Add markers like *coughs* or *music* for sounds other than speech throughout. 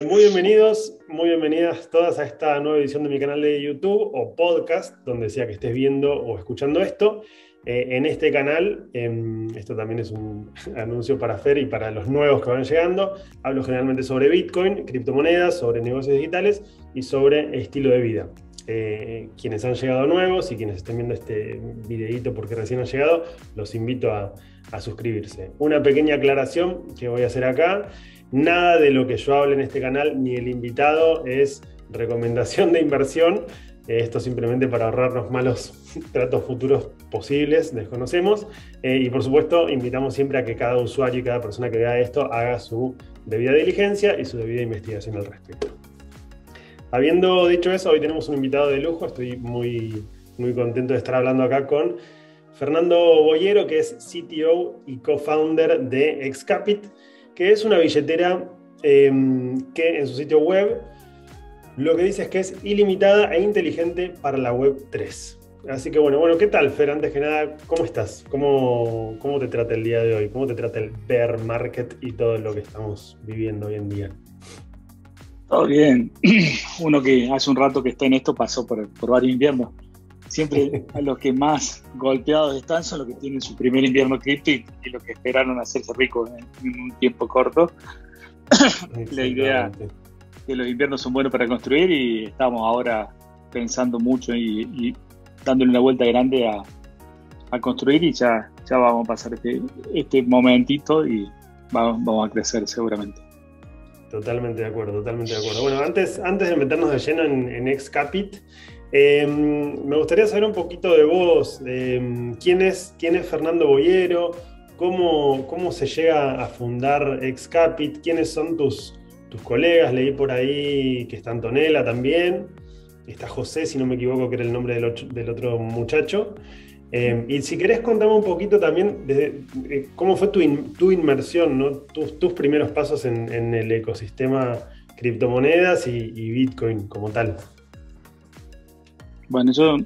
Muy bienvenidos, muy bienvenidas todas a esta nueva edición de mi canal de YouTube o podcast, donde sea que estés viendo o escuchando esto. Eh, en este canal, em, esto también es un *laughs* anuncio para Fer y para los nuevos que van llegando, hablo generalmente sobre Bitcoin, criptomonedas, sobre negocios digitales y sobre estilo de vida. Eh, quienes han llegado nuevos y quienes estén viendo este videito porque recién han llegado, los invito a, a suscribirse. Una pequeña aclaración que voy a hacer acá. Nada de lo que yo hable en este canal ni el invitado es recomendación de inversión. Eh, esto simplemente para ahorrarnos malos *laughs* tratos futuros posibles, desconocemos. Eh, y por supuesto, invitamos siempre a que cada usuario y cada persona que vea esto haga su debida diligencia y su debida investigación al respecto. Habiendo dicho eso, hoy tenemos un invitado de lujo. Estoy muy, muy contento de estar hablando acá con Fernando Boyero, que es CTO y co-founder de Excapit que es una billetera em, que en su sitio web lo que dice es que es ilimitada e inteligente para la web 3. Así que bueno, bueno, ¿qué tal, Fer? Antes que nada, ¿cómo estás? ¿Cómo, ¿Cómo te trata el día de hoy? ¿Cómo te trata el bear market y todo lo que estamos viviendo hoy en día? Todo bien. *clears throat* Uno que hace un rato que está en esto pasó por, por varios inviernos siempre a los que más golpeados están son los que tienen su primer invierno cripto y, los que esperaron hacerse ricos en, un tiempo corto. *coughs* La idea que los inviernos son buenos para construir y estamos ahora pensando mucho y, dándole una vuelta grande a, construir y ya, ya vamos a pasar este, este momentito y vamos, a crecer seguramente. Totalmente de acuerdo, totalmente de acuerdo. Bueno, antes, antes de meternos de lleno en, en Excapit, Em, me gustaría saber un poquito de vos, em, ¿quién, es, Fernando Boyero, cómo, se llega a fundar Excapit, quiénes son tus, colegas, leí por ahí que está Antonella también, está José, si no me equivoco, que era el nombre del, otro muchacho. Em, y si querés contame un poquito también cómo fue tu, inmersión, tus, primeros pasos en, el ecosistema criptomonedas y Bitcoin como tal. Bueno, yo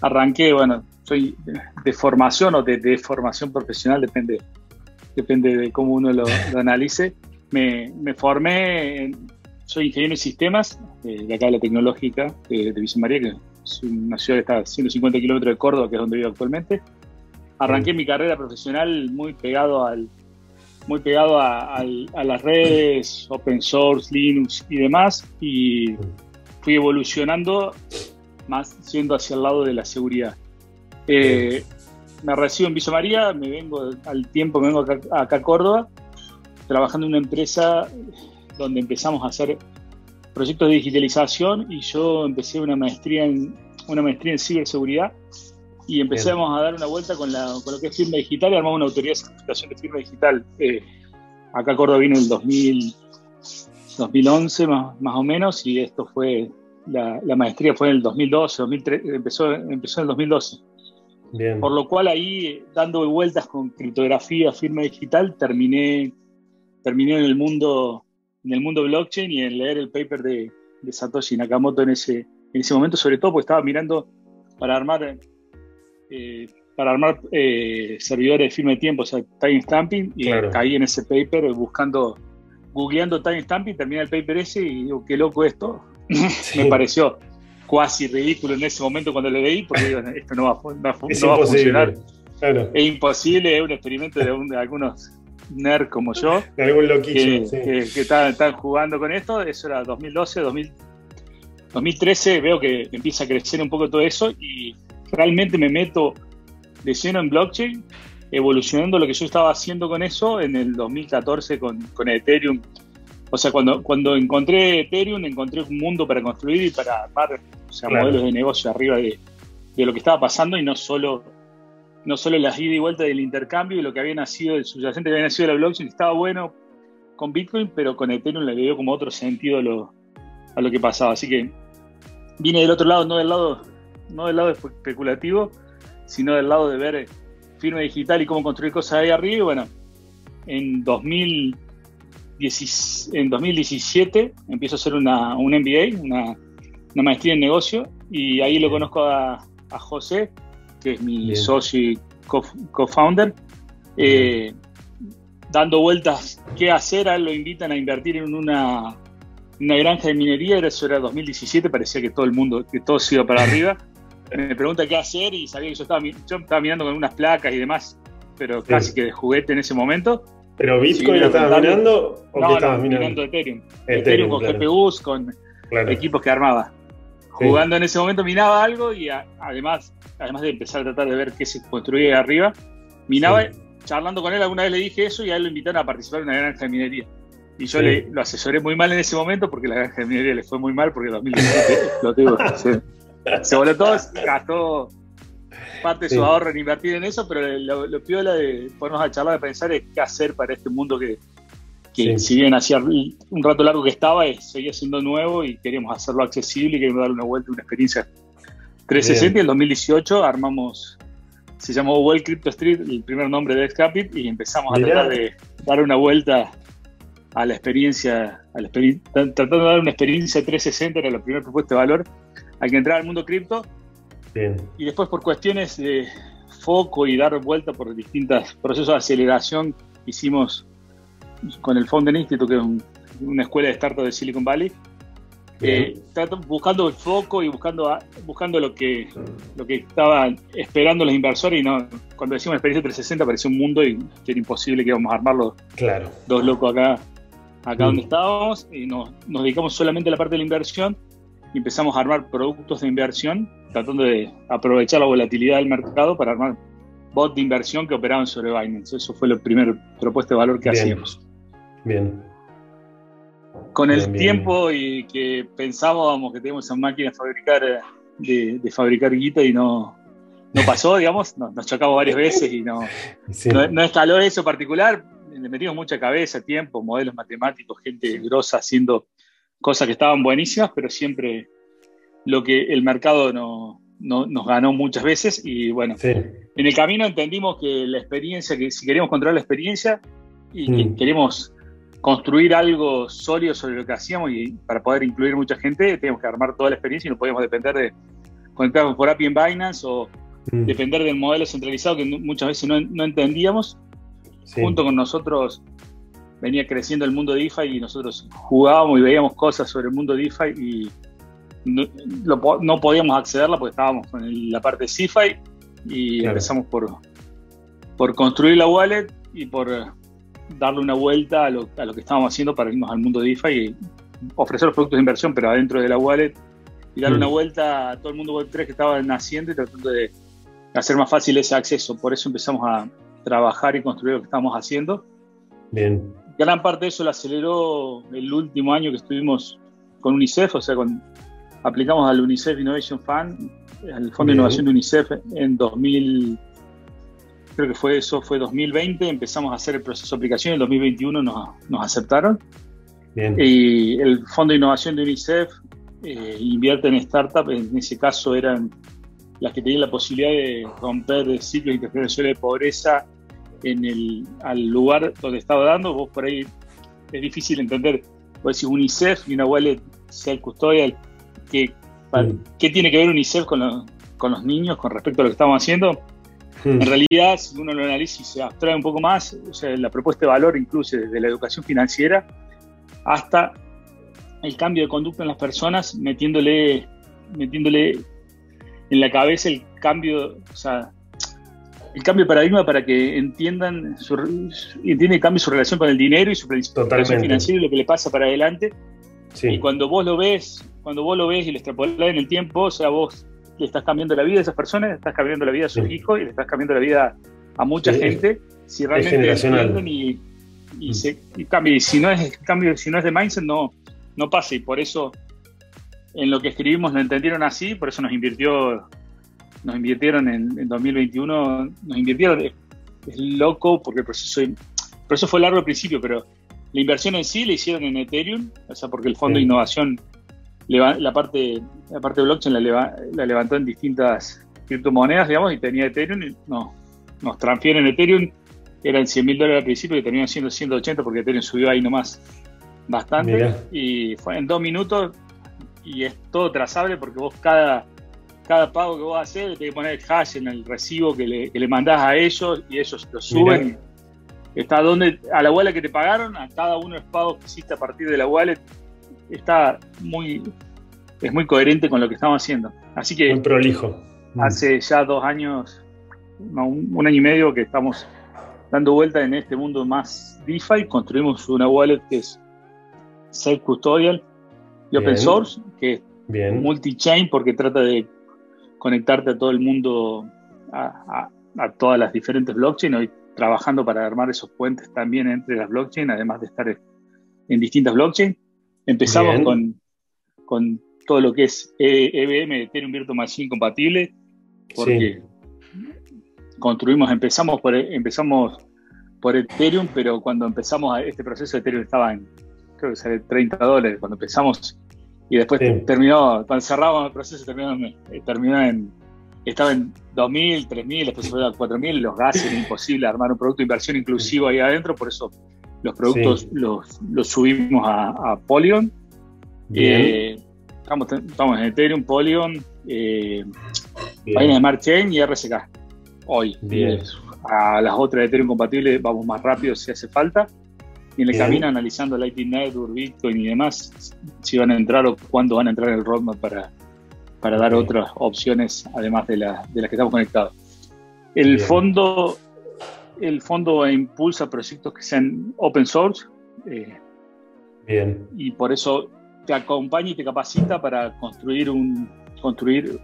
arranqué, bueno, soy de formación o de, de formación profesional, depende, depende de cómo uno lo, analice. Me, formé, soy ingeniero en sistemas eh, de acá de la Tecnológica de, de Villa María, que es una ciudad que está a 150 kilómetros de Córdoba, que es donde vivo actualmente. Arranqué mi carrera profesional muy pegado al muy pegado a, a las redes, open source, Linux y demás, y fui evolucionando más siendo hacia el lado de la seguridad. Eh, me recibo en Villa María, me vengo al tiempo, me vengo acá, a Córdoba, trabajando en una empresa donde empezamos a hacer proyectos de digitalización y yo empecé una maestría en, una maestría en ciberseguridad y empezamos a dar una vuelta con, la, con lo que es firma digital y armamos una autoridad de certificación de firma digital. Eh, acá a Córdoba vino en el 2000, 2011 más, más o menos y esto fue la, maestría fue en el 2012, 2013, empezó, empezó en el 2012. Por lo cual ahí, dando vueltas con criptografía, firma digital, terminé, terminé en el mundo en el mundo blockchain y en leer el paper de, Satoshi Nakamoto en ese, en ese momento, sobre todo porque estaba mirando para armar eh, para armar eh, servidores de firma de tiempo, o sea, timestamping, y caí en ese paper buscando, googleando timestamping, terminé el paper ese y digo, qué loco esto, *laughs* me pareció cuasi ridículo en ese momento cuando lo leí, porque digo, esto no va, a funcionar. Es imposible, es un experimento de, algunos nerds como yo, que, están, jugando con esto. Eso era 2012, 2013. Veo que empieza a crecer un poco todo eso y realmente me meto de lleno en blockchain, evolucionando lo que yo estaba haciendo con eso en el 2014 con, con Ethereum o sea, cuando, cuando encontré Ethereum, encontré un mundo para construir y para armar modelos de negocio arriba de, lo que estaba pasando y no solo, no solo las ida y vuelta del intercambio y lo que había nacido, el subyacente que había nacido de la blockchain, estaba bueno con Bitcoin, pero con Ethereum le dio como otro sentido a lo, a lo que pasaba. Así que vine del otro lado, no del lado, no del lado especulativo, sino del lado de ver firma digital y cómo construir cosas ahí arriba. Y bueno, en 2000 en 2017 empiezo a hacer una, un MBA, una, maestría en negocio, y ahí lo conozco a, José, que es mi socio y co-founder. Eh, dando vueltas qué hacer, a él lo invitan a invertir en una, una granja de minería, eso era 2017, parecía que todo el mundo, que todo se iba para *laughs* arriba. Me pregunta qué hacer y sabía que yo estaba, yo estaba mirando con unas placas y demás, pero casi que de juguete en ese momento. ¿Pero Bitcoin lo estabas minando o no, qué estabas no, minando? Ethereum. Ethereum, Ethereum con claro. GPUs, con Claro. equipos que armaba. Jugando en ese momento minaba algo y a- además, además de empezar a tratar de ver qué se construía arriba, minaba, Sí. charlando con él alguna vez le dije eso y a él lo invitaron a participar en una granja de minería. Y yo Sí. le, lo asesoré muy mal en ese momento porque la granja de minería le fue muy mal porque en 2017 *laughs* explotó. se, se voló todo, gastó parte de su Sí. ahorro en invertir en eso, pero lo, lo piola de ponernos a charlar, de pensar es qué hacer para este mundo que, que Sí. si bien hacía un rato largo que estaba, eh, seguía siendo nuevo y queríamos hacerlo accesible y queríamos darle una vuelta, una experiencia 360. Bien. Y en 2018 armamos, se llamó Well Crypto Street, el primer nombre de Excapit, y empezamos Mirá. a tratar de dar una vuelta a la experiencia, a la experi- tratando de dar una experiencia 360, era la primera propuesta de valor, al que entrar al mundo cripto. Bien. Y después por cuestiones de foco y dar vuelta por distintos procesos de aceleración, hicimos con el Fonden Institute, que es un- una escuela de startup de Silicon Valley, eh, buscando el foco y buscando, a- buscando lo que lo que estaban esperando los inversores y no cuando decimos experiencia 360 parecía un mundo y que era imposible que íbamos a armarlo Claro. dos locos acá, acá Mm. donde estábamos y nos, nos dedicamos solamente a la parte de la inversión y empezamos a armar productos de inversión, tratando de aprovechar la volatilidad del mercado para armar bots de inversión que operaban sobre Binance. Eso fue la primera propuesta de valor que Bien. hacíamos. Bien. Con el Bien, tiempo y que pensábamos que teníamos esa máquina de fabricar, de, de fabricar guita y no, no pasó, *laughs* digamos, nos, nos chocamos varias veces y no, Sí. no, no escaló eso particular, le metimos mucha cabeza, tiempo, modelos matemáticos, gente grosa haciendo cosas que estaban buenísimas, pero siempre lo que el mercado no, no- nos ganó muchas veces y bueno, Sí. en el camino entendimos que la experiencia, que si queríamos controlar la experiencia y que Mm. queremos construir algo sólido sobre lo que hacíamos y para poder incluir mucha gente, teníamos que armar toda la experiencia y no podíamos depender de conectarnos por API en Binance o Mm. depender del modelo centralizado que muchas veces no, no entendíamos. Sí. Junto con nosotros venía creciendo el mundo DeFi y nosotros jugábamos y veíamos cosas sobre el mundo DeFi y no, lo no podíamos accederla porque estábamos con el- la parte CeFi y Claro. empezamos por, por construir la wallet y por darle una vuelta a lo, a lo que estábamos haciendo para irnos al mundo DeFi y ofrecer los productos de inversión, pero adentro de la wallet y darle Mm. una vuelta a todo el mundo Web3 que estaba naciendo y tratando de hacer más fácil ese acceso. Por eso empezamos a trabajar y construir lo que estamos haciendo. Bien. Gran parte de eso lo aceleró el último año que estuvimos con UNICEF, o sea, con, aplicamos al UNICEF Innovation Fund, al Fondo de. Innovación de UNICEF en 2000, creo que fue eso, fue 2020, empezamos a hacer el proceso de aplicación, en 2021 nos, nos aceptaron. Bien. Y el Fondo de Innovación de UNICEF eh, invierte en startups, en ese caso eran las que tenían la posibilidad de romper ciclos intergeneracionales de pobreza en el al lugar donde estaba dando. Vos por ahí es difícil entender, vos decís UNICEF y una wallet self custodial, ¿qué, pa- Mm. ¿qué tiene que ver UNICEF con, los- con los niños con respecto a lo que estamos haciendo? En realidad, si uno lo analiza y se abstrae un poco más, o sea, la propuesta de valor incluye desde la educación financiera hasta el cambio de conducta en las personas, metiéndole, metiéndole en la cabeza el cambio, o sea, el cambio de paradigma para que entiendan, su, entiendan y cambie su relación con el dinero y su planificación financiera y lo que le pasa para adelante. Sí. Y cuando vos lo ves, cuando vos lo ves y lo extrapolás en el tiempo, o sea, vos le estás cambiando la vida a esas personas, le estás cambiando la vida a sus Sí. hijos y le estás cambiando la vida a mucha Sí, es- gente, si realmente entienden y, y Mm. se y cambia. Y si no es cambio, si no es de mindset, no, no pasa. Y por eso en lo que escribimos lo entendieron así, por eso nos invirtió, nos invirtieron en, en 2021, nos invirtieron, es, es loco porque el proceso, el proceso fue largo al principio, pero la inversión en sí la hicieron en Ethereum, o sea, porque el fondo Sí. de innovación, la parte, la parte de blockchain la, leva- la levantó en distintas criptomonedas, digamos, y tenía Ethereum, y no, nos transfieren Ethereum, eran 100 mil dólares al principio, que terminaron siendo 180 porque Ethereum subió ahí nomás bastante, y fue en dos minutos, y es todo trazable porque vos cada, cada pago que vos haces, le tenés que poner el hash en el recibo que le, que le mandás a ellos, y ellos lo suben, está donde, a la wallet que te pagaron, a cada uno de los pagos que hiciste a partir de la wallet, está muy, es muy coherente con lo que estamos haciendo. Así que... Muy prolijo. Hace ya dos años, un, año y medio que estamos dando vuelta en este mundo más DeFi, construimos una wallet que es self-custodial y open source, que es multi-chain porque trata de conectarte a todo el mundo, a, todas las diferentes blockchains, hoy trabajando para armar esos puentes también entre las blockchains, además de estar en distintas blockchains. Empezamos con, con, todo lo que es EVM, Ethereum Virtual Machine compatible, porque construimos, empezamos por, empezamos por Ethereum, pero cuando empezamos este proceso, Ethereum estaba en, creo que sale 30 dólares, cuando empezamos, y después terminó, cuando cerramos el proceso, terminó, eh, terminó en, estaba en 2.000, 3.000, después se fue a 4.000, los gases, era imposible armar un producto de inversión inclusivo ahí adentro, por eso los productos los, los, subimos a, Polygon. Eh, estamos, estamos, en Ethereum, Polygon, eh, de Marchain y RSK. Hoy. Bien. A las otras de Ethereum compatibles vamos más rápido si hace falta. Y en el camino analizando Lightning Network, Bitcoin y demás, si van a entrar o cuándo van a entrar en el roadmap para, para dar otras opciones además de, la, de las que estamos conectados. El fondo el fondo impulsa proyectos que sean open source. Eh, Bien. Y por eso te acompaña y te capacita para construir un construir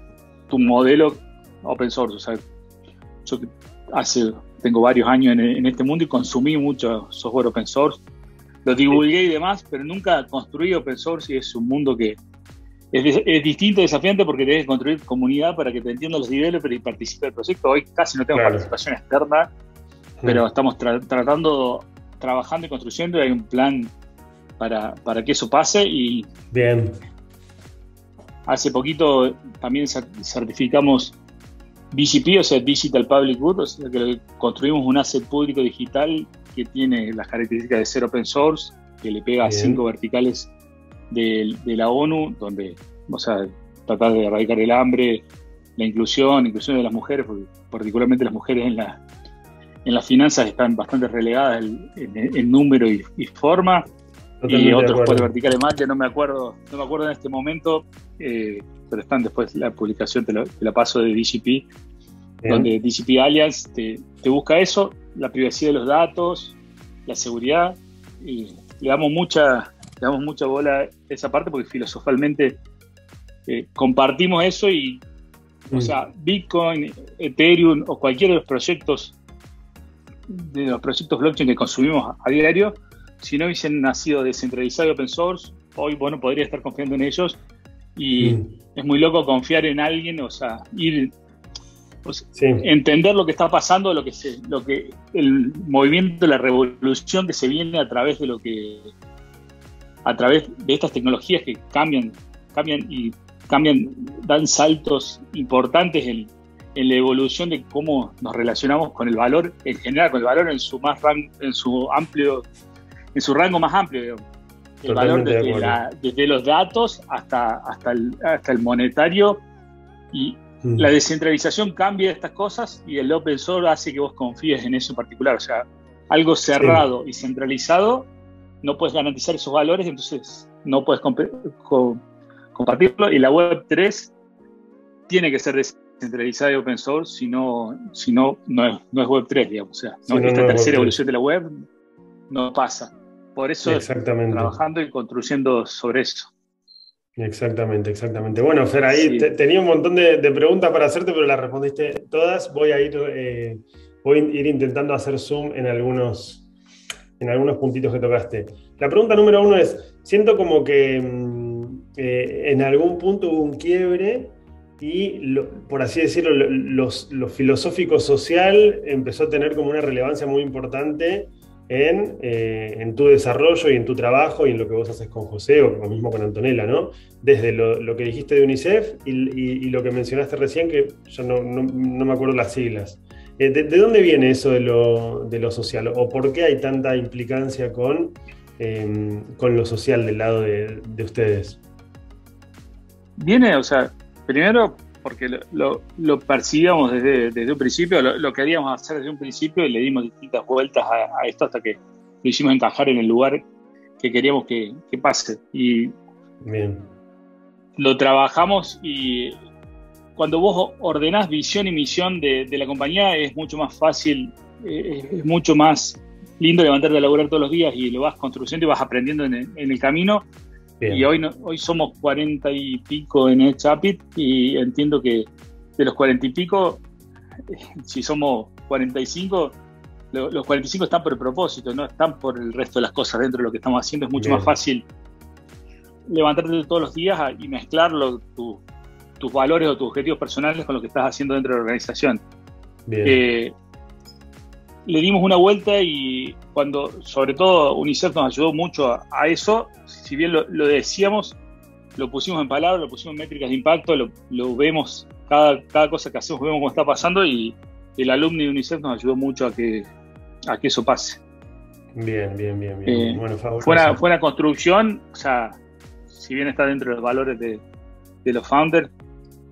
tu modelo open source. O sea, yo hace, tengo varios años en, este mundo y consumí mucho software open source. Lo divulgué y demás, pero nunca construí open source y es un mundo que es, es distinto, desafiante porque debes construir comunidad para que te entiendan los developers y participe del proyecto. Hoy casi no tengo participación externa pero estamos tratando, trabajando y construyendo y hay un plan para, que eso pase y bien hace poquito también certificamos BGP, o sea, Digital Public Good, o sea, que construimos un asset público digital que tiene las características de ser open source, que le pega a cinco verticales de, la ONU, donde, o sea, tratar de erradicar el hambre, la inclusión, inclusión de las mujeres, particularmente las mujeres en la, en las finanzas están bastante relegadas en, número y, forma. y otros cuatro verticales más que no me acuerdo, no me acuerdo en este momento, eh, pero están después la publicación, te, la paso de DGP, donde DGP Alliance te, busca eso, la privacidad de los datos, la seguridad, y le damos mucha, le damos mucha bola a esa parte porque filosofalmente eh, compartimos eso y, o sea, Bitcoin, Ethereum o cualquiera de los proyectos de los proyectos blockchain que consumimos a diario, si no hubiesen nacido descentralizado y open source, hoy bueno podría estar confiando en ellos y mm. es muy loco confiar en alguien, o sea, ir entender lo que está pasando, lo que se, lo que el movimiento, la revolución que se viene a través de lo que a través de estas tecnologías que cambian, cambian y cambian, dan saltos importantes en, en la evolución de cómo nos relacionamos con el valor en general, con el valor en su más en su amplio, en su rango más amplio, El valor desde, los datos hasta, hasta, el, hasta el monetario y mm. la descentralización cambia estas cosas y el open source hace que vos confíes en eso en particular. O sea, algo cerrado y centralizado, no puedes garantizar esos valores, entonces no puedes compartirlo. Y la web 3 tiene que ser centralizada y open source, si no, si no, no, es, Web 3, digamos. O sea, esta tercera evolución de la web no pasa. Por eso exactamente. trabajando y construyendo sobre eso. Exactamente, exactamente. Bueno, Fer, ahí tenía un montón de, preguntas para hacerte, pero las respondiste todas. Voy a ir, eh, voy a ir intentando hacer zoom en algunos, en algunos puntitos que tocaste. La pregunta número uno es, siento como que mm, eh, en algún punto hubo un quiebre y, por así decirlo, lo, filosófico social empezó a tener como una relevancia muy importante en, eh, en, tu desarrollo y en tu trabajo y en lo que vos haces con José o lo mismo con Antonella, ¿no? Desde lo, que dijiste de UNICEF y, lo que mencionaste recién, que yo no, me acuerdo las siglas. Eh, de, dónde viene eso de lo, social? ¿O por qué hay tanta implicancia con, em, con lo social del lado de ustedes? Viene, o sea, Primero, porque lo, lo, percibíamos desde, desde, un principio, lo, queríamos hacer desde un principio y le dimos distintas vueltas a, esto hasta que lo hicimos encajar en el lugar que queríamos que, que pase. Y Bien. lo trabajamos y cuando vos ordenás visión y misión de, de la compañía es mucho más fácil, eh, es mucho más lindo levantarte a laburar todos los días y lo vas construyendo y vas aprendiendo en el, camino. Y hoy, hoy somos cuarenta y pico en el Chapit y entiendo que de los cuarenta y pico, *laughs* si somos 45, los 45 están por el propósito, no están por el resto de las cosas dentro de lo que estamos haciendo. Es mucho más fácil levantarte todos los días y mezclarlo, tus valores o tus objetivos personales con lo que estás haciendo dentro de la organización. Bien. Eh, le dimos una vuelta y cuando, sobre todo, UNICEF nos ayudó mucho a, eso, si bien lo, decíamos, lo pusimos en palabras, lo pusimos en métricas de impacto, lo, vemos, cada, cada, cosa que hacemos vemos cómo está pasando y el alumno de UNICEF nos ayudó mucho a que, a que eso pase. Bien, bien, bien, bien. Eh, bueno, construcción, o sea, si bien está dentro de los valores de, de los founders,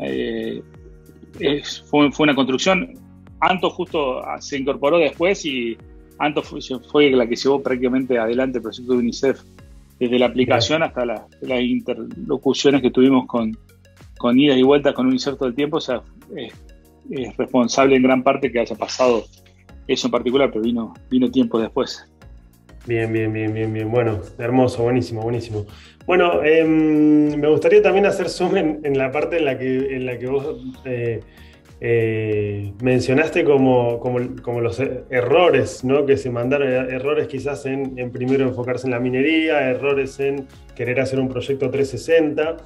eh, fue, fue una construcción Anto justo ah, se incorporó después y Anto fue, la que llevó prácticamente adelante el proyecto de UNICEF, desde la aplicación hasta las interlocuciones que tuvimos con, con idas y vueltas con UNICEF todo el tiempo. O sea, es, responsable en gran parte que haya pasado eso en particular, pero vino, vino tiempo después. Bien, bien, bien, bien, bien. Bueno, hermoso, buenísimo, buenísimo. Bueno, em, me gustaría también hacer zoom en, la parte en la que, en la que vos eh, eh, mencionaste como, los errores ¿no? que se mandaron, errores quizás en, primero enfocarse en la minería, errores en querer hacer un proyecto 360.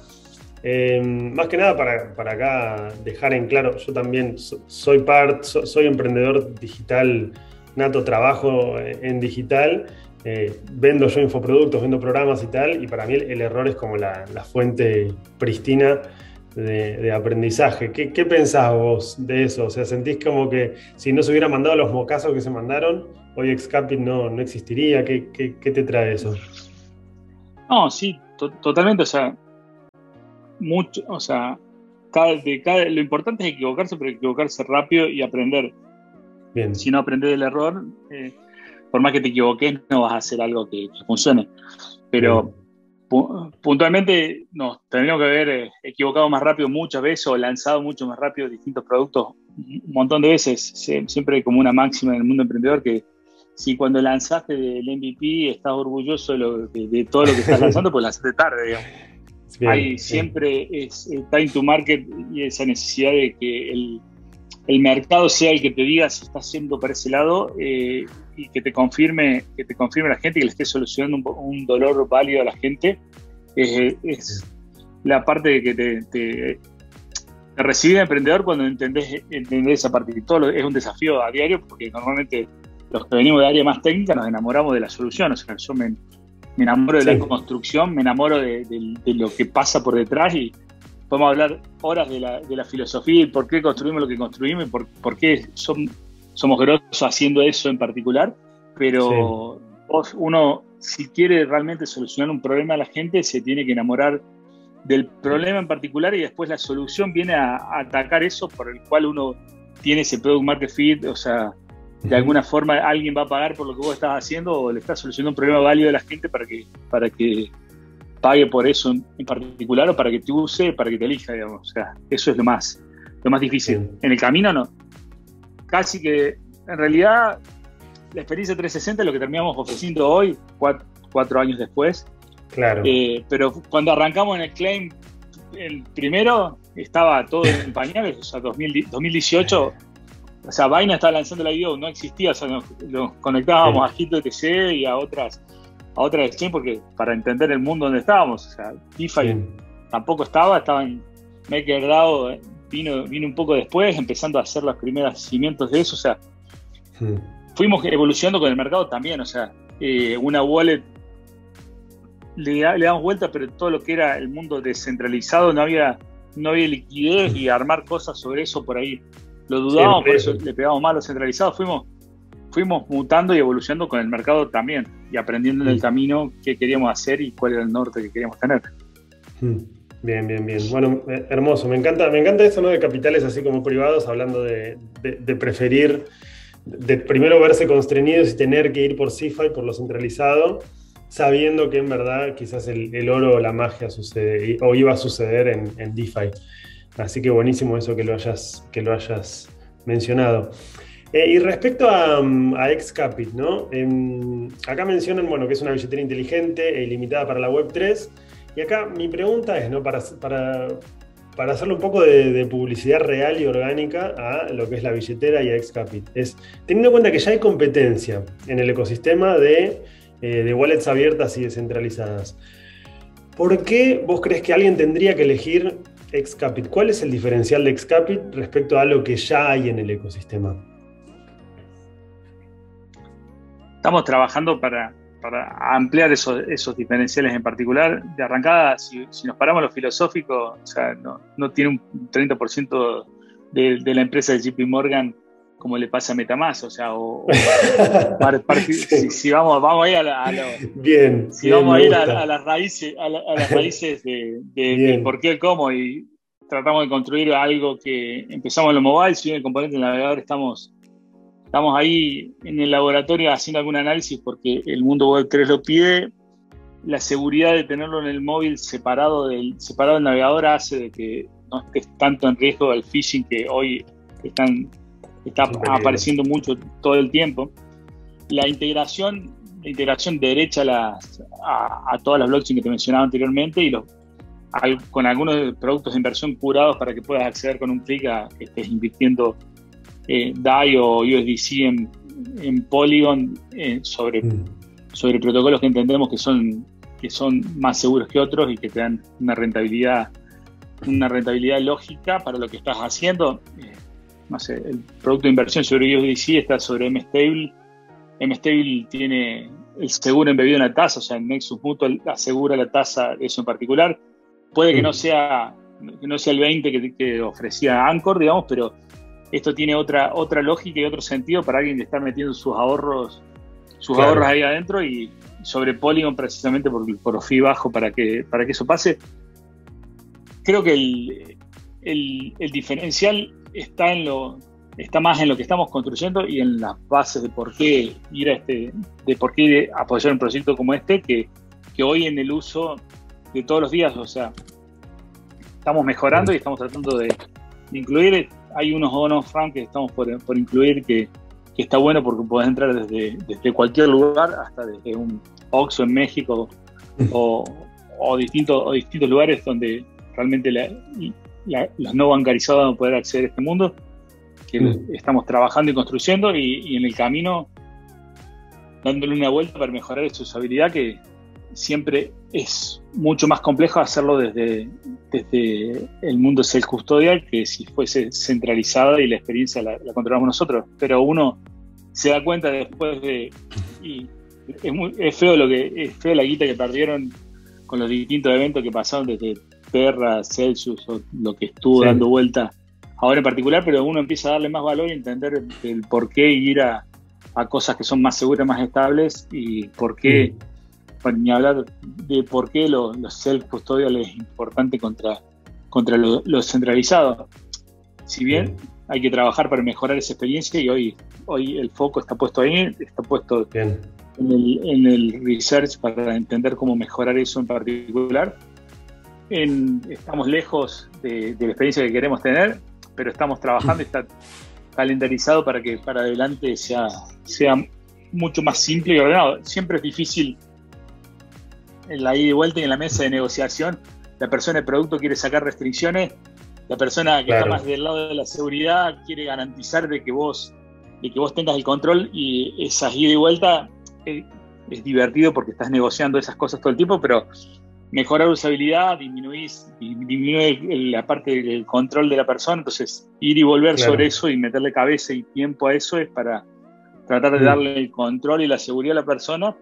Eh, más que nada para, acá dejar en claro, yo también soy part, soy emprendedor digital, nato, trabajo en digital, eh, vendo yo infoproductos, vendo programas y tal, y para mí el, error es como la, la fuente pristina de, aprendizaje. ¿Qué, ¿Qué, pensás vos de eso? O sea, ¿sentís como que si no se hubieran mandado los mocazos que se mandaron, hoy Excapit no, no existiría? ¿Qué, qué, te trae eso? No, sí, totalmente. O sea, mucho, o sea, cada, cada, lo importante es equivocarse, pero equivocarse rápido y aprender. Bien. Si no aprendes del error, eh, por más que te equivoques, no vas a hacer algo que, funcione. Pero puntualmente nos tendríamos que haber eh, equivocado más rápido muchas veces o lanzado mucho más rápido distintos productos un montón de veces. Siempre hay como una máxima en el mundo emprendedor que si cuando lanzaste del MVP estás orgulloso de, todo lo que estás lanzando, pues lanzaste tarde, digamos. *laughs* hay siempre es, time to market y esa necesidad de que el, el mercado sea el que te diga si estás yendo para ese lado eh, y que te confirme que te confirme la gente que le esté solucionando un, dolor válido a la gente es, la parte de que te, te, recibe el emprendedor cuando entendés, entendés esa parte. Todo es un desafío a diario porque normalmente los que venimos de área más técnica nos enamoramos de la solución. O sea yo me, enamoro de la construcción me enamoro de, de lo que pasa por detrás y podemos hablar horas de la, de la filosofía y por qué construimos lo que construimos y por, por qué somos grosos haciendo eso en particular, pero uno, si quiere realmente solucionar un problema a la gente, se tiene que enamorar del problema en particular y después la solución viene a, atacar eso por el cual uno tiene ese product market fit, o sea, de alguna forma alguien va a pagar por lo que vos estás haciendo o le estás solucionando un problema válido a la gente para que, para que pague por eso en, particular o para que te use, para que te elija, digamos. O sea, eso es lo más, lo más difícil. En el camino no. Casi que, en realidad, la experiencia 360 es lo que terminamos ofreciendo hoy, cuatro, años después. Claro. Eh, pero cuando arrancamos en el claim, el primero estaba todo en pañales, *laughs* o sea, 2018. O sea, Vaina estaba lanzando la IO, no existía, o sea, nos, conectábamos a Hito TC y a otras a otra exchange porque para entender el mundo donde estábamos, o sea, DeFi tampoco estaba, estaba en MakerDAO, vino, vino un poco después, empezando a hacer los primeros cimientos de eso, o sea, fuimos evolucionando con el mercado también, o sea, eh, una wallet le, damos vuelta, pero todo lo que era el mundo descentralizado no había, no había liquidez y armar cosas sobre eso por ahí. Lo dudábamos, por eso le pegamos mal a lo centralizado, fuimos fuimos mutando y evolucionando con el mercado también y aprendiendo en el camino qué queríamos hacer y cuál era el norte que queríamos tener. Hmm. Bien, bien, bien. Bueno, eh, hermoso. Me encanta, me encanta eso, ¿no? De capitales así como privados, hablando de, preferir, de primero verse constreñidos y tener que ir por CIFI, por lo centralizado, sabiendo que en verdad quizás el, oro o la magia sucede o iba a suceder en, en, DeFi. Así que buenísimo eso que lo hayas, que lo hayas mencionado. Eh, y respecto a, mm, a Xcapit, ¿no? Em, acá mencionan bueno, que es una billetera inteligente e ilimitada para la Web3. Y acá mi pregunta es, ¿no? Para, para, para hacerle un poco de, publicidad real y orgánica a lo que es la billetera y a Xcapit, es teniendo en cuenta que ya hay competencia en el ecosistema de, eh, de wallets abiertas y descentralizadas. ¿Por qué vos crees que alguien tendría que elegir Xcapit? ¿Cuál es el diferencial de Xcapit respecto a lo que ya hay en el ecosistema? estamos trabajando para, ampliar esos, diferenciales en particular. De arrancada, si, nos paramos lo filosófico, o sea, no, tiene un 30% de, de, la empresa de JP Morgan como le pasa a Metamask, o sea, o, *laughs* si, vamos, vamos a ir a, bien, si vamos a ir a, las raíces, a, las *laughs* raíces de, por qué, cómo y tratamos de construir algo que empezamos en lo mobile, si en el componente del navegador estamos Estamos ahí en el laboratorio haciendo algún análisis porque el mundo web 3 lo pide. La seguridad de tenerlo en el móvil separado del, separado del navegador hace de que no estés tanto en riesgo del phishing que hoy están, está apareciendo mucho todo el tiempo. La integración, la integración derecha a, las, a, todas las blockchains que te mencionaba anteriormente y los, con algunos productos de inversión curados para que puedas acceder con un clic a que estés invirtiendo eh, DAI o USDC en, en Polygon eh, sobre, mm. sobre protocolos que entendemos que son, que son más seguros que otros y que te dan una rentabilidad, una rentabilidad lógica para lo que estás haciendo. Eh, no sé, el producto de inversión sobre USDC está sobre MStable. MStable tiene el seguro embebido en la tasa, o sea, Nexus Mutual asegura la tasa de eso en particular. Puede que no mm. sea, que no sea el 20 que, que ofrecía Anchor, digamos, pero esto tiene otra, otra lógica y otro sentido para alguien que está metiendo sus ahorros, sus ahorros ahí adentro y sobre Polygon precisamente por, por fee bajo para que, para que eso pase. Creo que el, diferencial está en lo está más en lo que estamos construyendo y en las bases de por qué ir a este, de por qué apoyar un proyecto como este, que, que hoy en el uso de todos los días, o sea, estamos mejorando y estamos tratando de, de incluir hay unos bonos, Frank, que estamos por, incluir que, está bueno porque puedes entrar desde, desde cualquier lugar, hasta desde un Oxxo en México o, distintos, distintos lugares donde realmente los no bancarizados van a poder acceder a este mundo, que mm. estamos trabajando y construyendo y, en el camino dándole una vuelta para mejorar su usabilidad que siempre es mucho más complejo hacerlo desde, desde el mundo self-custodial que si fuese centralizada y la experiencia la, controlamos nosotros. Pero uno se da cuenta después de... Y es, feo lo que es feo la guita que perdieron con los distintos eventos que pasaron desde Terra, Celsius o lo que estuvo dando vuelta ahora en particular, pero uno empieza a darle más valor y entender el, por qué ir a, cosas que son más seguras, más estables y por qué... Mm ni hablar de por qué los self-custodial es importante contra, contra lo, centralizado. Si bien hay que trabajar para mejorar esa experiencia y hoy, hoy el foco está puesto ahí, está puesto en el, research para entender cómo mejorar eso en particular. estamos lejos de, la experiencia que queremos tener, pero estamos trabajando y está calendarizado para que para adelante sea, sea mucho más simple y ordenado. Siempre es difícil en la ida y vuelta y en la mesa de negociación, la persona de producto quiere sacar restricciones, la persona que está más del lado de la seguridad quiere garantizar de que vos, de que vos tengas el control y esa ida y vuelta es, divertido porque estás negociando esas cosas todo el tiempo, pero mejorar usabilidad, disminuir, la parte del control de la persona, entonces ir y volver sobre eso y meterle cabeza y tiempo a eso es para tratar de mm. darle el control y la seguridad a la persona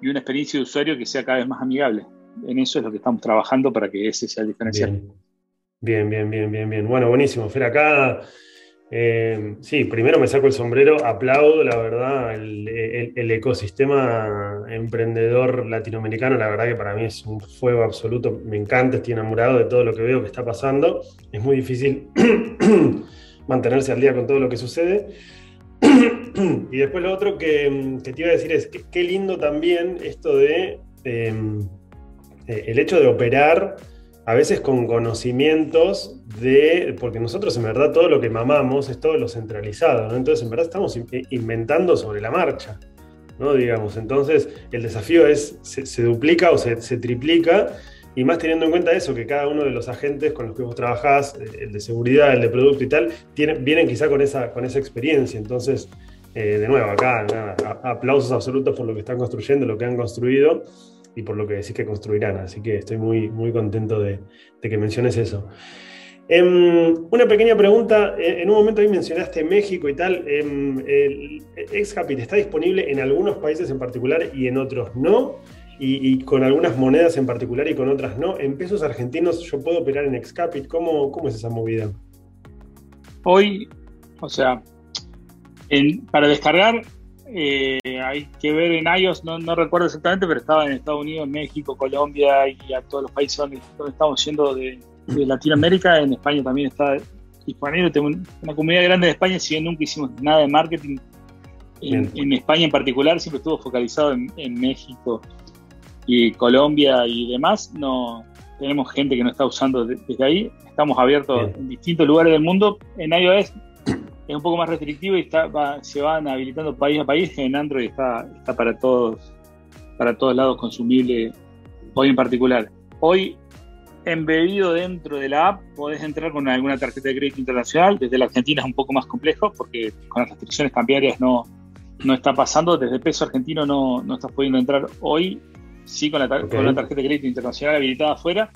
y una experiencia de usuario que sea cada vez más amigable. En eso es lo que estamos trabajando para que ese sea el diferencial. Bien, bien, bien, bien, bien. Bueno, buenísimo. Fer, acá Eh, sí, primero me saco el sombrero, aplaudo, la verdad, el, ecosistema emprendedor latinoamericano, la verdad que para mí es un fuego absoluto, me encanta, estoy enamorado de todo lo que veo que está pasando, es muy difícil *clears throat* mantenerse al día con todo lo que sucede. *clears throat* y después lo otro que, te iba a decir es, qué lindo también esto de em, eh, el hecho de operar a veces con conocimientos de, porque nosotros en verdad todo lo que mamamos es todo lo centralizado, ¿no? Entonces en verdad estamos inventando sobre la marcha, ¿no? Digamos, entonces el desafío es, se, duplica o se, triplica, y más teniendo en cuenta eso, que cada uno de los agentes con los que vos trabajás, eh, el de seguridad, el de producto y tal, vienen quizá con esa, con esa experiencia, entonces... Eh, de nuevo, acá aplausos absolutos por lo que están construyendo, lo que han construido y por lo que decís que construirán. Así que estoy muy, muy contento de, que menciones eso. Em, una pequeña pregunta, en un momento ahí mencionaste México y tal, em, el Excapit está disponible en algunos países en particular y en otros no, y, con algunas monedas en particular y con otras no. En pesos argentinos yo puedo operar en Excapit, ¿cómo, cómo es esa movida? Hoy, o sea, para descargar eh, hay que ver en iOS, no, no, recuerdo exactamente, pero estaba en Estados Unidos, México, Colombia y a todos los países donde, estamos yendo de, Latinoamérica. En España también está disponible. Tengo una comunidad grande de España, si bien nunca hicimos nada de marketing. En, España en particular siempre estuvo focalizado en, México y Colombia y demás. No tenemos gente que no está usando desde ahí. Estamos abiertos en distintos lugares del mundo. En iOS es un poco más restrictivo y está, se van habilitando país a país. En Android está, está para todos para todos lados consumible hoy en particular. Hoy, embebido dentro de la app, podés entrar con alguna tarjeta de crédito internacional. Desde la Argentina es un poco más complejo porque con las restricciones cambiarias no, no está pasando. Desde el peso argentino no, no estás pudiendo entrar hoy, sí con la, con la tarjeta de crédito internacional habilitada afuera.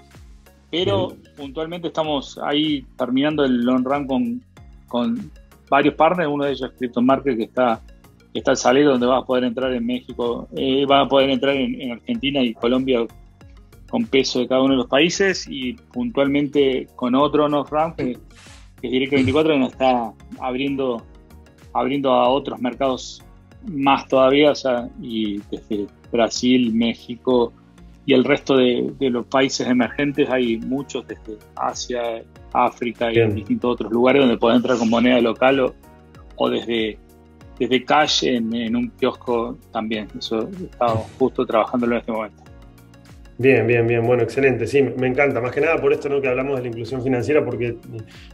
Pero puntualmente estamos ahí terminando el long run con, con varios partners, uno de ellos es Crypto Market, que está, está al salir, donde va a poder entrar en México, eh, va a poder entrar en, Argentina y Colombia con peso de cada uno de los países y puntualmente con otro no ramp que, es Directo 24, que nos está abriendo, abriendo a otros mercados más todavía, o sea, y desde Brasil, México y el resto de, de los países emergentes hay muchos desde Asia, África y distintos otros lugares donde puede entrar con moneda local o, desde, desde cash en, un kiosco también. Eso estamos justo trabajándolo en este momento. Bien, bien, bien, bueno, excelente, sí, me encanta, más que nada por esto ¿no? que hablamos de la inclusión financiera, porque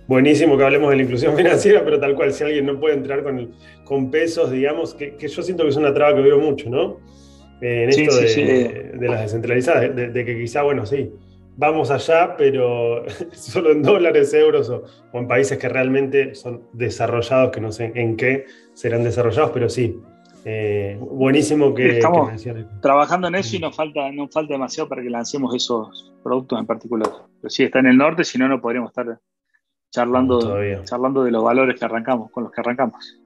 buenísimo que hablemos de la inclusión *laughs* financiera, pero tal cual, si alguien no puede entrar con, con pesos, digamos, que, yo siento que es una traba que veo mucho, ¿no? En esto de, de, las descentralizadas, de, que quizá, bueno, sí, vamos allá, pero *laughs* solo en dólares, euros o, en países que realmente son desarrollados, que no sé en qué serán desarrollados, pero sí. Eh, buenísimo que, estamos trabajando en eso y nos falta, no falta demasiado para que lancemos esos productos en particular. Pero sí está en el norte, si no, no podríamos estar charlando, charlando de los valores que arrancamos, con los que arrancamos.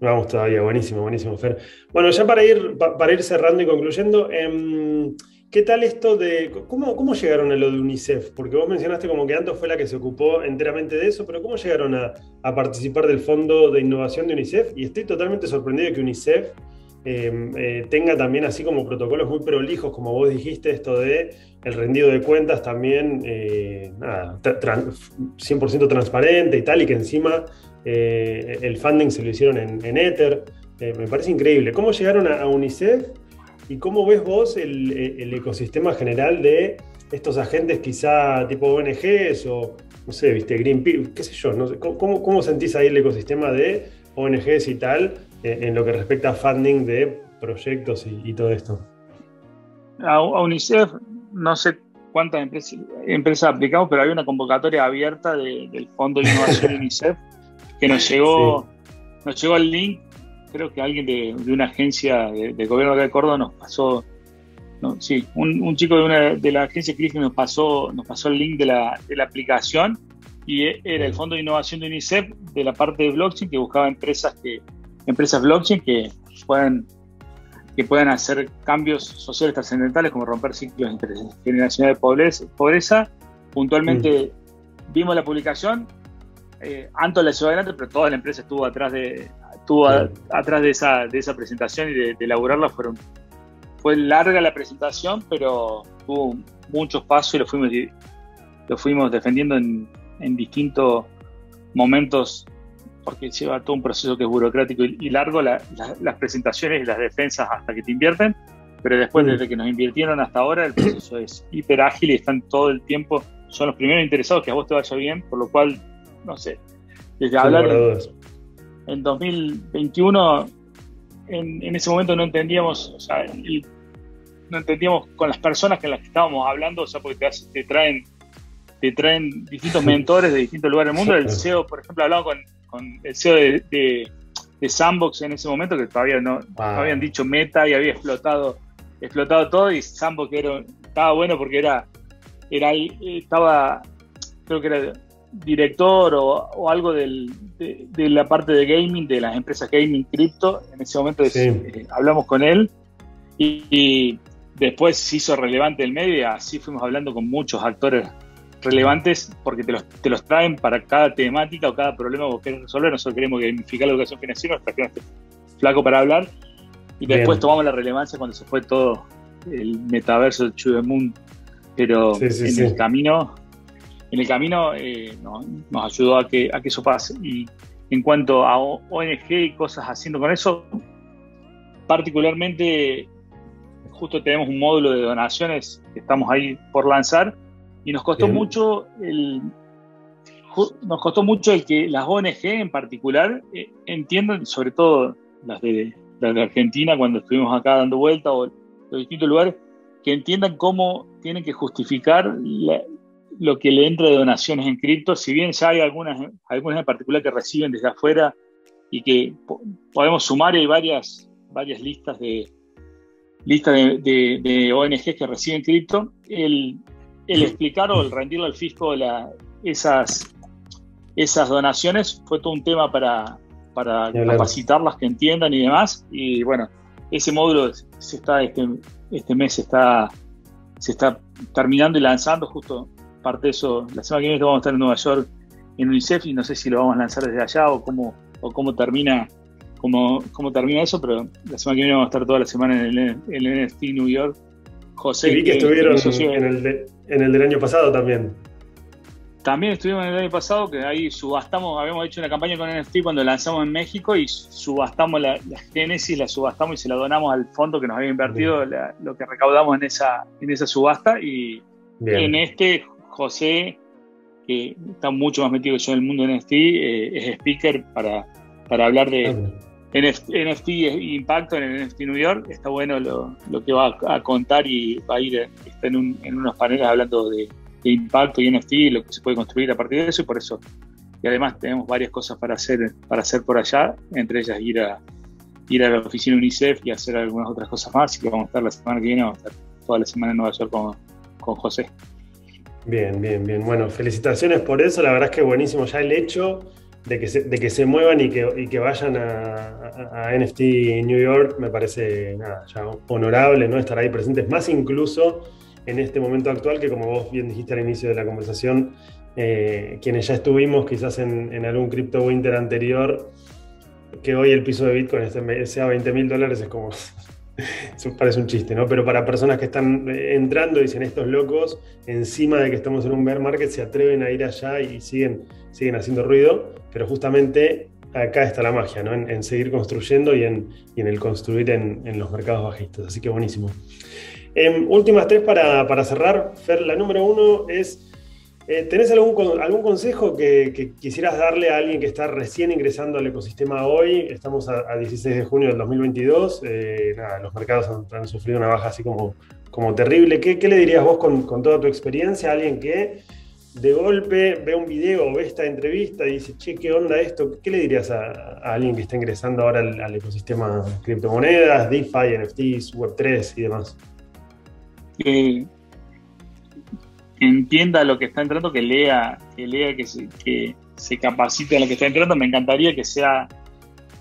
Vamos todavía, buenísimo, buenísimo, Fer. Bueno, ya para ir, para ir cerrando y concluyendo, eh, ¿Qué tal esto de cómo, cómo llegaron a lo de UNICEF? Porque vos mencionaste como que Anto fue la que se ocupó enteramente de eso, pero ¿cómo llegaron a, participar del Fondo de Innovación de UNICEF? Y estoy totalmente sorprendido de que UNICEF em, eh, tenga también así como protocolos muy prolijos, como vos dijiste, esto de el rendido de cuentas también, eh, nada, 100% transparente y tal, y que encima eh, el funding se lo hicieron en, Ether. me parece increíble. ¿Cómo llegaron a UNICEF? ¿Y cómo ves vos el, ecosistema general de estos agentes quizá tipo ONGs o, no sé, viste, Greenpeace, qué sé yo, no sé, ¿cómo, cómo sentís ahí el ecosistema de ONGs y tal eh, en lo que respecta a funding de proyectos y, todo esto? A, UNICEF, no sé cuántas empresas, aplicamos, pero hay una convocatoria abierta del Fondo de Innovación *laughs* UNICEF que nos llegó, nos llegó el link creo que alguien de, una agencia de, gobierno de Córdoba nos pasó, sí, un, chico de, una, de la agencia CRIS nos pasó, nos pasó el link de la, de la aplicación y e, era el Fondo de Innovación de UNICEF de la parte de blockchain que buscaba empresas que empresas blockchain que puedan que puedan hacer cambios sociales trascendentales como romper ciclos intergeneracionales de pobreza. Puntualmente vimos la publicación, eh, Anto la llevó adelante, pero toda la empresa estuvo atrás de, estuvo atrás de esa, de esa presentación y de, elaborarla. Fueron, fue larga la presentación, pero tuvo muchos pasos y lo fuimos, lo fuimos defendiendo en, en distintos momentos porque lleva todo un proceso que es burocrático y, largo, las presentaciones y las defensas hasta que te invierten, pero después, desde que nos invirtieron hasta ahora, el proceso es hiper ágil y están todo el tiempo, son los primeros interesados que a vos te vaya bien, por lo cual, no sé, desde hablar en, 2021, en, ese momento no entendíamos, o sea, no entendíamos con las personas con las que estábamos hablando, o sea, porque te, te traen te traen distintos mentores de distintos lugares del mundo. El CEO, por ejemplo, hablaba con, con el CEO de, de, Sandbox en ese momento, que todavía no, habían dicho meta y había explotado, explotado todo, y Sandbox era, estaba bueno porque era, era estaba, creo que era director o, algo del, de, la parte de gaming, de las empresas gaming cripto. En ese momento eh, hablamos con él y, y, después se hizo relevante el medio y así fuimos hablando con muchos actores relevantes porque te los, te los traen para cada temática o cada problema que vos querés resolver. Nosotros queremos gamificar la educación financiera, nuestra que flaco para hablar. Y después tomamos la relevancia cuando se fue todo el metaverso de Moon. Pero en el camino, en el camino eh, nos ayudó a que, a que eso pase. Y en cuanto a ONG y cosas haciendo con eso, particularmente justo tenemos un módulo de donaciones que estamos ahí por lanzar y nos costó mucho el nos costó mucho el que las ONG en particular eh, entiendan, sobre todo las de, Argentina, cuando estuvimos acá dando vuelta o los distintos lugares, que entiendan cómo tienen que justificar lo que le entra de donaciones en cripto, si bien ya hay algunas, algunas en particular que reciben desde afuera y que podemos sumar, hay varias, varias listas de listas de, de ONGs que reciben cripto, el, el explicar o el rendirle al fisco esas, esas donaciones fue todo un tema para, para capacitarlas, que entiendan y demás. Y bueno, ese módulo se está este, este mes se está, se está terminando y lanzando justo parte de eso. La semana que viene vamos a estar en Nueva York en UNICEF y no sé si lo vamos a lanzar desde allá o cómo, o cómo termina cómo, cómo termina eso, pero la semana que viene vamos a estar toda la semana en el, en el NFT New York José. vi que, estuvieron en, el en el del año pasado también. También estuvimos en el año pasado, que ahí subastamos, habíamos hecho una campaña con NFT cuando lanzamos en México y subastamos la, Génesis, la subastamos y se la donamos al fondo que nos había invertido lo que recaudamos en esa, en esa subasta. Y en este, José, que está mucho más metido que yo en el mundo de NFT, eh, es speaker para, para hablar de, ah, NFT, Impacto en el NFT New York, está bueno lo, que va a, contar y va a ir está en, unos paneles hablando de, impacto y NFT y lo que se puede construir a partir de eso y por eso y además tenemos varias cosas para hacer para hacer por allá, entre ellas ir a ir a la oficina UNICEF y hacer algunas otras cosas más, así que vamos a estar la semana que viene, vamos a estar toda la semana en Nueva York con, con José. Bien, bien, bien. Bueno, felicitaciones por eso, la verdad es que buenísimo ya el hecho de que se, de que se muevan y que, y que vayan a, a, NFT New York me parece nada, ya honorable ¿no? estar ahí presentes, más incluso en este momento actual que como vos bien dijiste al inicio de la conversación, eh, quienes ya estuvimos quizás en, algún Crypto Winter anterior, que hoy el piso de Bitcoin sea 20 mil dólares es como parece un chiste, ¿no? Pero para personas que están eh, entrando y dicen estos locos, encima de que estamos en un bear market, se atreven a ir allá y siguen, siguen haciendo ruido, pero justamente acá está la magia, ¿no? En, seguir construyendo y en, en el construir en, los mercados bajistas. Así que buenísimo. Em, últimas tres para, para cerrar. Fer, la número uno es eh, ¿Tenés algún, algún consejo que, quisieras darle a alguien que está recién ingresando al ecosistema hoy? Estamos a, 16 de junio del 2022. Eh, los mercados han, sufrido una baja así como, como terrible. ¿Qué, le dirías vos con, toda tu experiencia a alguien que de golpe ve un video o ve esta entrevista y dice, che, ¿qué onda esto? ¿Qué le dirías a, alguien que está ingresando ahora al, al ecosistema criptomonedas, DeFi, NFTs, Web3 y demás? Eh, entienda lo que está entrando, que lea, que lea, que se, capacite en lo que está entrando. Me encantaría que sea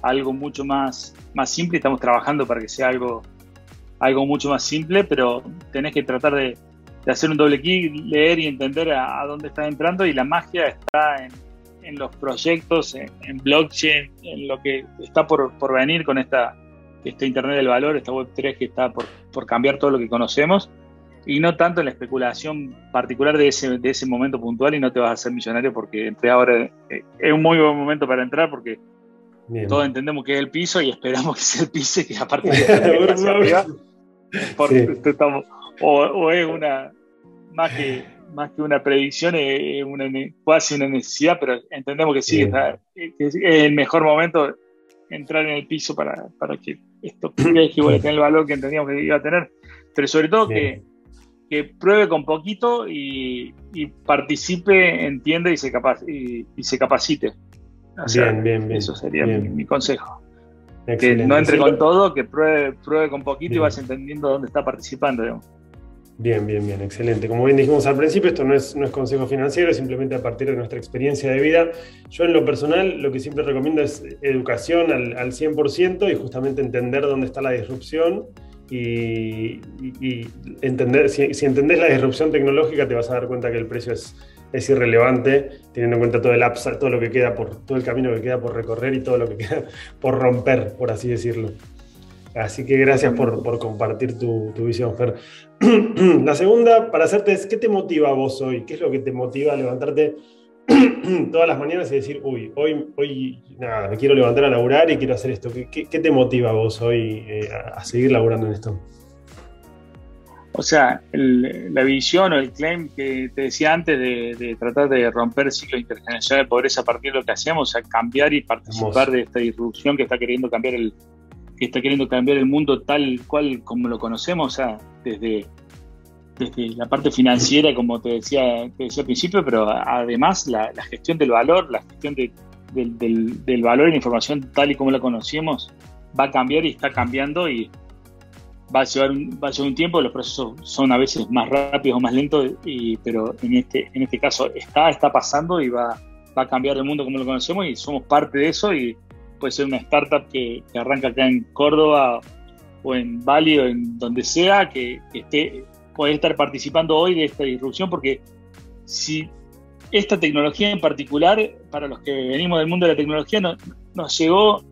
algo mucho más, más simple. Estamos trabajando para que sea algo, algo mucho más simple, pero tenés que tratar de, hacer un doble clic, leer y entender a, dónde estás entrando. Y la magia está en, en los proyectos, en, blockchain, en lo que está por, por venir con esta, Internet del Valor, esta Web3 que está por, por, cambiar todo lo que conocemos, y no tanto en la especulación particular de ese, de ese momento puntual y no te vas a hacer millonario porque entre ahora eh, es un muy buen momento para entrar porque todos entendemos que es el piso y esperamos *laughs* que sea el piso y que aparte *laughs* de porque estamos, o, o es una más que más que una predicción, es una, ser una necesidad, pero entendemos que sí, es el mejor momento entrar en el piso para, para que esto pueda tener *laughs* el valor que entendíamos que iba a tener, pero sobre todo que, que, pruebe con poquito y, y, participe, entienda y se, capaz, y, se capacite. bien, bien, bien. Eso sería Mi, consejo. Que no entre con todo, que pruebe, pruebe con poquito y vas entendiendo dónde está participando. Digamos. Bien, bien, bien, excelente. Como bien dijimos al principio, esto no es, no es consejo financiero, es simplemente a partir de nuestra experiencia de vida. Yo en lo personal lo que siempre recomiendo es educación al, al 100% y justamente entender dónde está la disrupción y, entender, si, si, entendés la disrupción tecnológica te vas a dar cuenta que el precio es, es irrelevante, teniendo en cuenta todo el upside, todo lo que queda por, todo el camino que queda por recorrer y todo lo que queda *laughs* por romper, por así decirlo. Así que gracias por, por compartir tu, tu, visión, Fer. *clears throat* La segunda, para hacerte, es ¿qué te motiva a vos hoy? ¿Qué es lo que te motiva a levantarte *clears throat* todas las mañanas y decir, uy, hoy, hoy nada, me quiero levantar a laburar y quiero hacer esto? ¿Qué, qué, te motiva a vos hoy eh, a, seguir laburando en esto? O sea, la visión o el claim que te decía antes de, de tratar de romper el ciclo intergeneracional de pobreza a partir de lo que hacemos, o sea, cambiar y participar de esta disrupción que está queriendo cambiar el, que está queriendo cambiar el mundo tal cual como lo conocemos, o sea, desde, desde la parte financiera, como te decía, te decía al principio, pero además la, gestión del valor, la gestión del, valor y la información tal y como la conocemos, va a cambiar y está cambiando y va a llevar un, va a llevar un tiempo, los procesos son a veces más rápidos o más lentos, y, pero en este, en este caso está, está pasando y va, va a cambiar el mundo como lo conocemos y somos parte de eso y puede ser una startup que, arranca acá en Córdoba o en Bali o en donde sea, que, esté, puede estar participando hoy de esta disrupción, porque si esta tecnología en particular, para los que venimos del mundo de la tecnología, nos llegó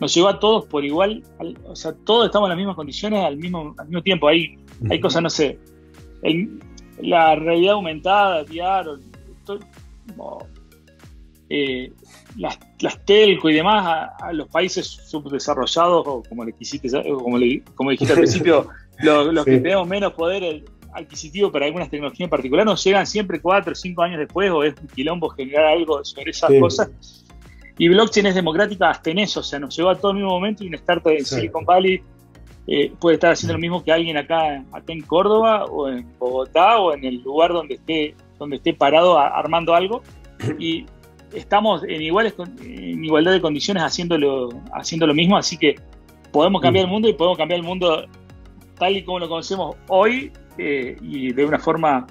nos llegó a todos por igual, o sea, todos estamos en las mismas condiciones al mismo, al mismo tiempo. Hay, hay cosas, no sé, la realidad aumentada, VR, eh, las, telco y demás a, los países subdesarrollados, o como le quisiste, como, como dijiste al *laughs* principio, los, que tenemos menos poder adquisitivo para algunas tecnologías en particular, nos llegan siempre cuatro o cinco años después, o es un quilombo generar algo sobre esas cosas. Y blockchain es democrática hasta en eso, o sea, nos llegó a todo el mismo momento y una startup en Silicon Valley eh, puede estar haciendo lo mismo que alguien acá, acá en Córdoba o en Bogotá o en el lugar donde esté, donde esté parado armando algo. Y estamos en, iguales, en igualdad de condiciones haciéndolo, haciendo lo mismo, así que podemos cambiar el mundo y podemos cambiar el mundo tal y como lo conocemos hoy eh, y de una forma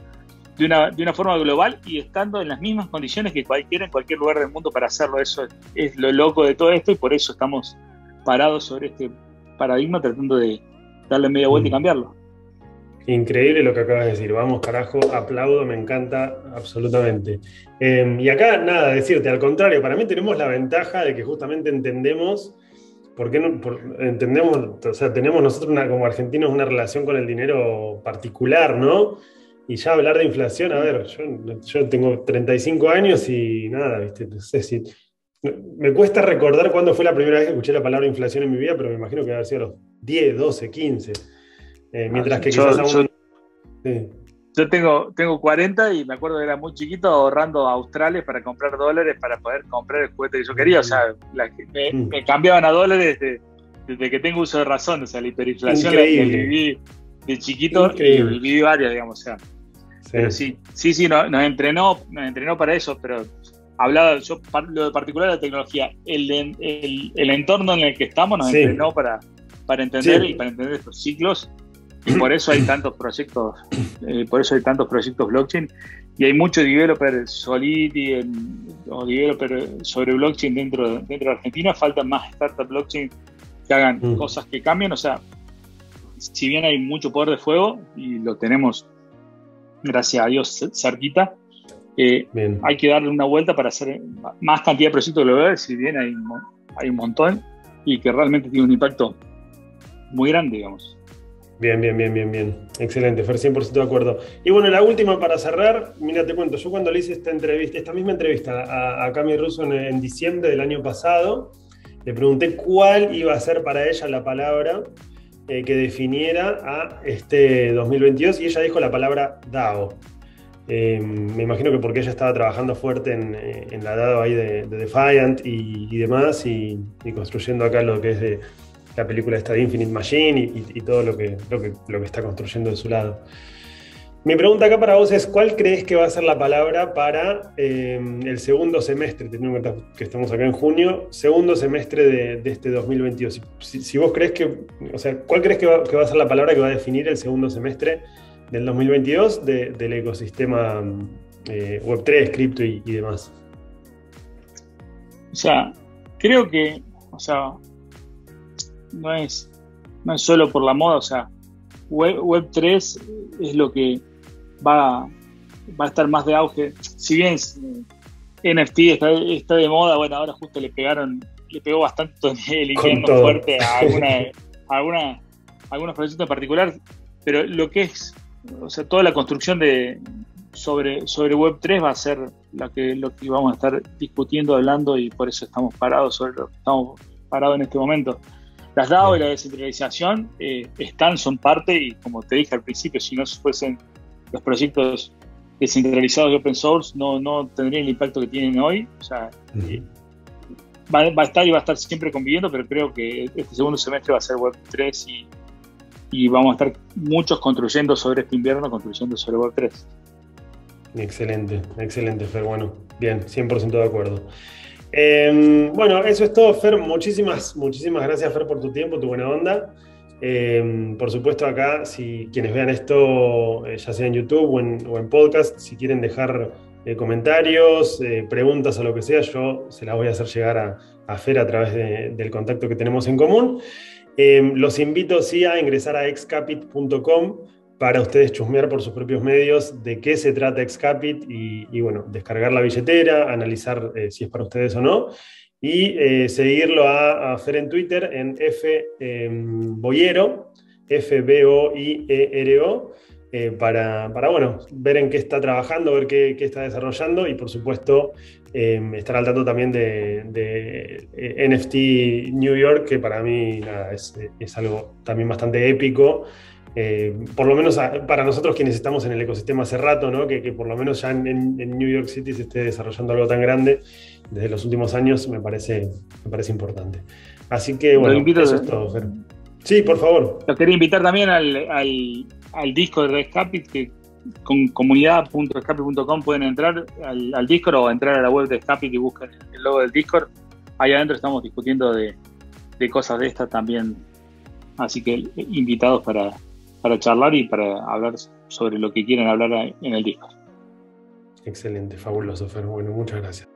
de una, de una forma global y estando en las mismas condiciones que cualquiera en cualquier lugar del mundo para hacerlo. Eso es lo loco de todo esto y por eso estamos parados sobre este paradigma tratando de darle media vuelta y cambiarlo. Increíble lo que acabas de decir. Vamos, carajo, aplaudo, me encanta absolutamente. Em, y acá, nada, decirte, al contrario, para mí tenemos la ventaja de que justamente entendemos, por qué no, entendemos, o sea, tenemos nosotros como argentinos una relación con el dinero particular, ¿no? Y ya hablar de inflación, a ver, yo, yo tengo 35 años y nada, ¿viste? No sé si. Me cuesta recordar cuándo fue la primera vez que escuché la palabra inflación en mi vida, pero me imagino que haber sido a los 10, 12, 15. Eh, mientras que yo, quizás aún... yo, tengo, tengo 40 y me acuerdo que era muy chiquito ahorrando australes para comprar dólares para poder comprar el juguete que yo quería. O sea, mm. me, cambiaban a dólares desde, que tengo uso de razón. O sea, la hiperinflación la, viví de chiquito y viví varias, digamos. O sea. Pero sí, sí, sí, nos, entrenó, nos entrenó para eso, pero hablaba yo lo de particular de la tecnología, el, el, el, entorno en el que estamos nos entrenó para, para entender y para entender estos ciclos y por eso hay tantos proyectos, eh, por eso hay tantos proyectos blockchain y hay muchos developer Solidity o developer sobre blockchain dentro, dentro de Argentina, faltan más startups blockchain que hagan mm. cosas que cambien, o sea, si bien hay mucho poder de fuego y lo tenemos, gracias a Dios, cerquita, Eh, hay que darle una vuelta para hacer más cantidad de proyectos globales, si bien hay, hay un montón, y que realmente tiene un impacto muy grande, digamos. Bien, bien, bien, bien, bien. Excelente, Fer, 100% de acuerdo. Y bueno, la última para cerrar, mira, te cuento, yo cuando le hice esta entrevista, esta misma entrevista a, a Cami Russo en, diciembre del año pasado, le pregunté cuál iba a ser para ella la palabra eh, que definiera a este 2022 y ella dijo la palabra DAO. Eh, me imagino que porque ella estaba trabajando fuerte en, eh, la DAO ahí de, Defiant y, demás y, y, construyendo acá lo que es de la película esta de Infinite Machine y, todo lo que, lo que, lo, que, está construyendo de su lado. Mi pregunta acá para vos es, ¿cuál crees que va a ser la palabra para em, el segundo semestre, teniendo en cuenta que estamos acá en junio, segundo semestre de, este 2022? Si, vos crees que, o sea, ¿cuál crees que va, a ser la palabra que va a definir el segundo semestre del 2022 del ecosistema eh, Web3, cripto y, y demás? O sea, creo que, o sea, no es, no es solo por la moda, o sea, Web, 3 es lo que va, va a estar más de auge. Si bien NFT está, está, de moda, bueno, ahora justo le pegaron, le pegó bastante el invierno fuerte *laughs* a, alguna, algunos proyectos en particular, pero lo que es, o sea, toda la construcción de sobre, sobre Web 3 va a ser la que, lo que vamos a estar discutiendo, hablando y por eso estamos parados sobre lo que estamos parados en este momento. Las DAO y la descentralización eh, están, son parte, y como te dije al principio, si no fuesen los proyectos descentralizados de open source, no, no tendrían el impacto que tienen hoy. O sea, eh, va, a estar y va a estar siempre conviviendo, pero creo que este segundo semestre va a ser Web 3 y, y vamos a estar muchos construyendo sobre este invierno, construyendo sobre Web 3. Excelente, excelente, Fer. Bueno, bien, 100% de acuerdo. Em, bueno, eso es todo, Fer. Muchísimas, muchísimas gracias, Fer, por tu tiempo, tu buena onda. Em, por supuesto, acá, si quienes vean esto, eh, ya sea en YouTube o en, podcast, si quieren dejar eh, comentarios, eh, preguntas o lo que sea, yo se las voy a hacer llegar a, Fer a través del contacto que tenemos en común. Em, los invito, sí, a ingresar a excapit.com para ustedes chusmear por sus propios medios de qué se trata Excapit y, bueno, descargar la billetera, analizar eh, si es para ustedes o no y eh, seguirlo a, Fer en Twitter en F em, Boyero, F-B-O-I-E-R-O, eh, para, bueno, ver en qué está trabajando, ver qué, está desarrollando y por supuesto em, estar al tanto también de, NFT New York, que para mí es, es algo también bastante épico. Eh, por lo menos para nosotros quienes estamos en el ecosistema hace rato, ¿no? que, por lo menos ya en, New York City se esté desarrollando algo tan grande desde los últimos años, me parece, me parece importante. Así que bueno, eso es todo, Sí, por favor. Lo quería invitar también al, al, disco de Escapit, que con comunidad.escapit.com pueden entrar al, al, Discord o entrar a la web de Escapit y buscar el logo del Discord. Ahí adentro estamos discutiendo de, de cosas de estas también. Así que invitados para, para charlar y para hablar sobre lo que quieren hablar en el disco. Excelente, fabuloso, Fer. Bueno, muchas gracias.